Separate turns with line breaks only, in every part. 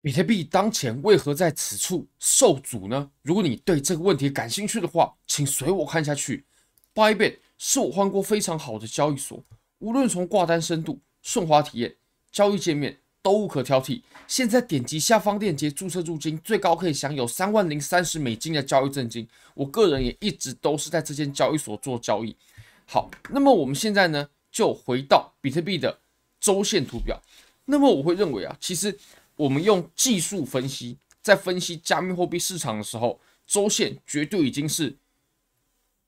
比特币当前为何在此处受阻呢？如果你对这个问题感兴趣的话，请随我看下去。Bybit 是我换过非常好的交易所，无论从挂单深度、顺滑体验、交易界面都无可挑剔。现在点击下方链接注册入金，最高可以享有三万零三十美金的交易赠金。我个人也一直都是在这间交易所做交易。好，那么我们现在呢，就回到比特币的周线图表。那么我会认为啊，其实。我们用技术分析，在分析加密货币市场的时候，周线绝对已经是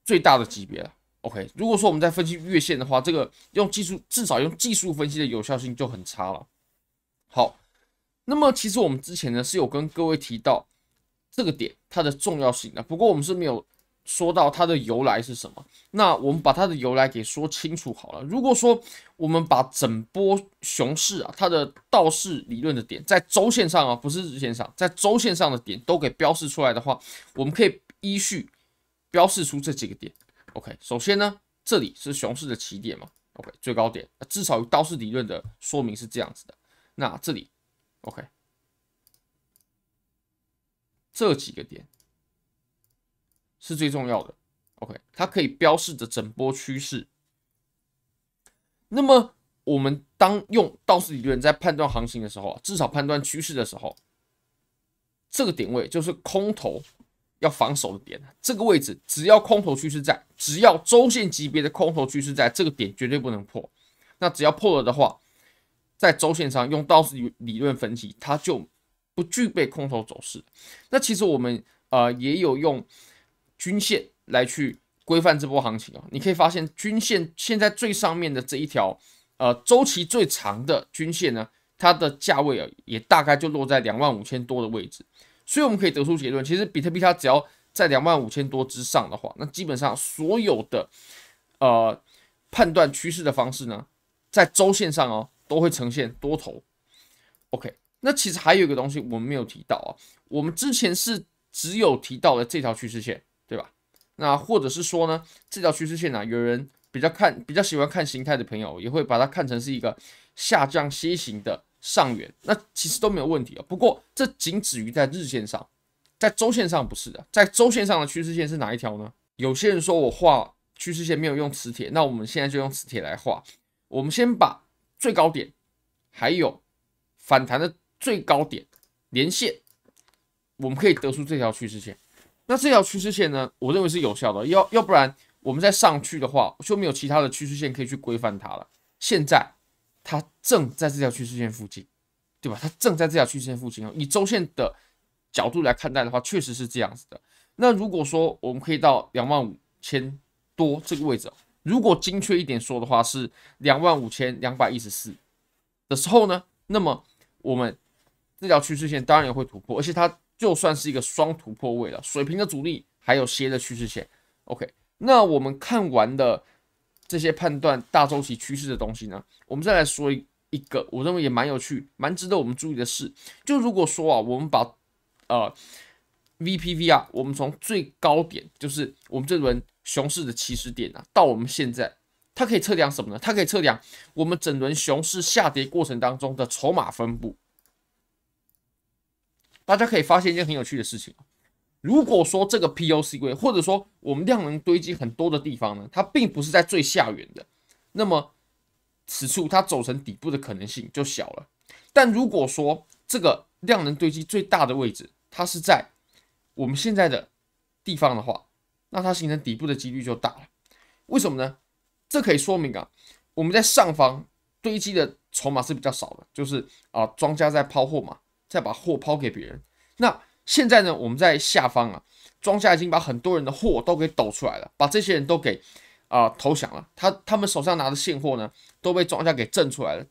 最大的级别了。OK，如果说我们在分析月线的话，这个用技术至少用技术分析的有效性就很差了。好，那么其实我们之前呢是有跟各位提到这个点它的重要性的，不过我们是没有。说到它的由来是什么？那我们把它的由来给说清楚好了。如果说我们把整波熊市啊，它的道氏理论的点在周线上啊，不是日线上，在周线上的点都给标示出来的话，我们可以依序标示出这几个点。OK，首先呢，这里是熊市的起点嘛，OK，最高点，至少有道氏理论的说明是这样子的。那这里，OK，这几个点。是最重要的，OK，它可以标示着整波趋势。那么，我们当用道氏理论在判断行情的时候，至少判断趋势的时候，这个点位就是空头要防守的点。这个位置只要空头趋势在，只要周线级别的空头趋势在，这个点绝对不能破。那只要破了的话，在周线上用道氏理论分析，它就不具备空头走势。那其实我们呃也有用。均线来去规范这波行情啊，你可以发现均线现在最上面的这一条，呃，周期最长的均线呢，它的价位啊也大概就落在两万五千多的位置，所以我们可以得出结论，其实比特币它只要在两万五千多之上的话，那基本上所有的呃判断趋势的方式呢，在周线上哦都会呈现多头。OK，那其实还有一个东西我们没有提到啊，我们之前是只有提到了这条趋势线。那或者是说呢，这条趋势线呢、啊，有人比较看比较喜欢看形态的朋友，也会把它看成是一个下降楔形的上缘，那其实都没有问题啊。不过这仅止于在日线上，在周线上不是的。在周线上的趋势线是哪一条呢？有些人说我画趋势线没有用磁铁，那我们现在就用磁铁来画。我们先把最高点还有反弹的最高点连线，我们可以得出这条趋势线。那这条趋势线呢，我认为是有效的，要要不然我们再上去的话，就没有其他的趋势线可以去规范它了。现在它正在这条趋势线附近，对吧？它正在这条趋势线附近哦。以周线的角度来看待的话，确实是这样子的。那如果说我们可以到两万五千多这个位置，如果精确一点说的话，是两万五千两百一十四的时候呢，那么我们这条趋势线当然也会突破，而且它。就算是一个双突破位了，水平的阻力还有斜的趋势线。OK，那我们看完了这些判断大周期趋势的东西呢，我们再来说一一个我认为也蛮有趣、蛮值得我们注意的事。就如果说啊，我们把呃 VPV 啊，我们从最高点，就是我们这轮熊市的起始点啊，到我们现在，它可以测量什么呢？它可以测量我们整轮熊市下跌过程当中的筹码分布。大家可以发现一件很有趣的事情，如果说这个 POC 柜，或者说我们量能堆积很多的地方呢，它并不是在最下缘的，那么此处它走成底部的可能性就小了。但如果说这个量能堆积最大的位置，它是在我们现在的地方的话，那它形成底部的几率就大了。为什么呢？这可以说明啊，我们在上方堆积的筹码是比较少的，就是啊，庄家在抛货嘛。再把货抛给别人，那现在呢？我们在下方啊，庄家已经把很多人的货都给抖出来了，把这些人都给啊、投降了。他他们手上拿的现货呢，都被庄家给挣出来了，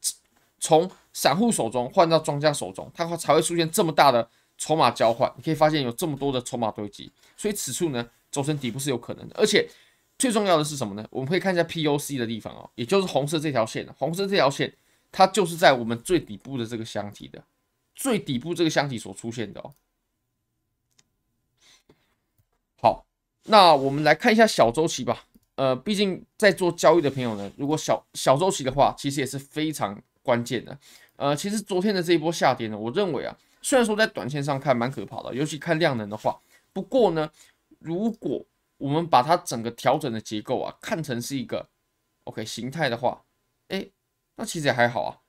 从散户手中换到庄家手中，它才会出现这么大的筹码交换。你可以发现有这么多的筹码堆积，所以此处呢，走成底部是有可能的。而且最重要的是什么呢？我们可以看一下 POC 的地方哦，也就是红色这条线，红色这条线它就是在我们最底部的这个箱体的。最底部这个箱体所出现的哦，好，那我们来看一下小周期吧。呃，毕竟在做交易的朋友呢，如果小小周期的话，其实也是非常关键的。呃，其实昨天的这一波下跌呢，我认为啊，虽然说在短线上看蛮可怕的，尤其看量能的话。不过呢，如果我们把它整个调整的结构啊看成是一个 OK 形态的话，哎，那其实也还好啊。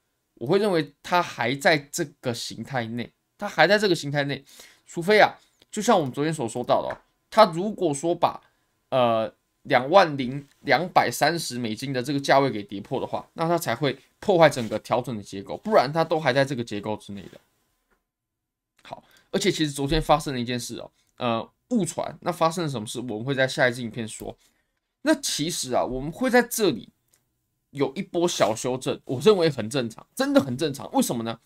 我会认为它还在这个形态内，它还在这个形态内，除非啊，就像我们昨天所说到的，它如果说把呃两万零两百三十美金的这个价位给跌破的话，那它才会破坏整个调整的结构，不然它都还在这个结构之内的。好，而且其实昨天发生了一件事哦，呃，误传，那发生了什么事？我们会在下一支影片说。那其实啊，我们会在这里。有一波小修正，我认为很正常，真的很正常。为什么呢？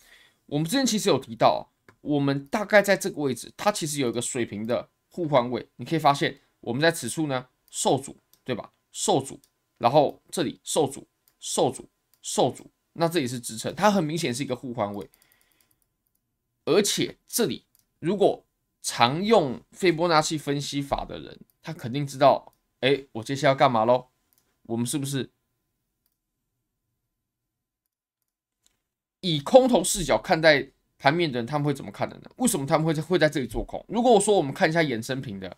我们之前其实有提到，我们大概在这个位置，它其实有一个水平的互换位。你可以发现，我们在此处呢受阻，对吧？受阻，然后这里受阻，受阻，受阻，那这里是支撑，它很明显是一个互换位。而且这里如果常用斐波那契分析法的人，他肯定知道，哎，我接下来要干嘛喽？我们是不是？以空头视角看待盘面的人，他们会怎么看的呢？为什么他们会会在这里做空？如果我说我们看一下衍生品的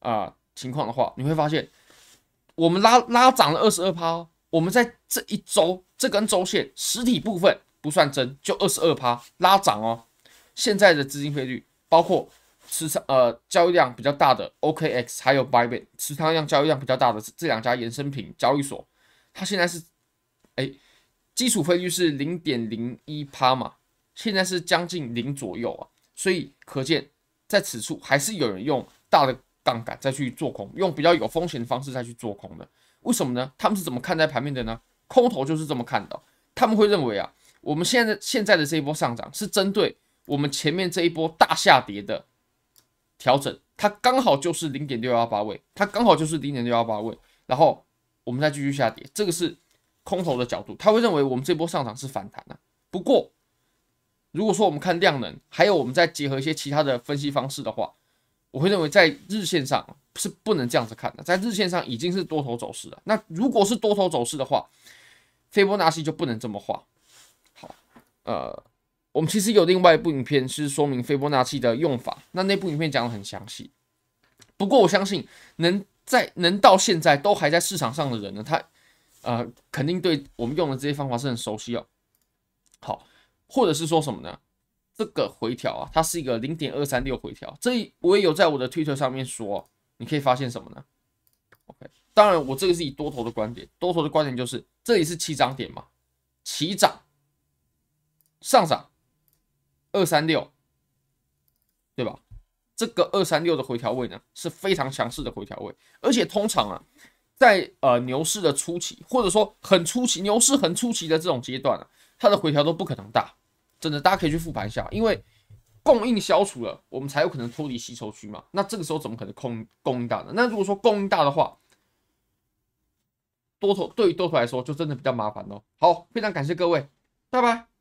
啊、情况的话，你会发现我们拉拉涨了二十二趴，我们在这一周这根周线实体部分不算真，就二十二趴拉涨哦。现在的资金费率，包括持仓呃交易量比较大的 OKX 还有 Bybit 持仓量交易量比较大的这两家衍生品交易所，它现在是。基础费率是零点零一趴嘛，现在是将近零左右啊，所以可见在此处还是有人用大的杠杆再去做空，用比较有风险的方式再去做空的。为什么呢？他们是怎么看待盘面的呢？空头就是这么看的，他们会认为啊，我们现在现在的这一波上涨是针对我们前面这一波大下跌的调整，它刚好就是零点六幺八位，它刚好就是零点六幺八位，然后我们再继续下跌，这个是。空头的角度，他会认为我们这波上涨是反弹的。不过，如果说我们看量能，还有我们再结合一些其他的分析方式的话，我会认为在日线上是不能这样子看的。在日线上已经是多头走势了。那如果是多头走势的话，斐波那契就不能这么画。好，呃，我们其实有另外一部影片是说明斐波那契的用法，那那部影片讲得很详细。不过我相信能在能到现在都还在市场上的人呢，他。呃，肯定对我们用的这些方法是很熟悉哦。好，或者是说什么呢？这个回调啊，它是一个零点二三六回调。这我也有在我的推特上面说，你可以发现什么呢？OK，当然我这个是以多头的观点，多头的观点就是这里是起涨点嘛，起涨上涨二三六，对吧？这个二三六的回调位呢是非常强势的回调位，而且通常啊。在呃牛市的初期，或者说很初期，牛市很初期的这种阶段啊，它的回调都不可能大，真的，大家可以去复盘一下，因为供应消除了，我们才有可能脱离吸筹区嘛。那这个时候怎么可能供供应大呢？那如果说供应大的话，多头对于多头来说就真的比较麻烦哦。好，非常感谢各位，拜拜。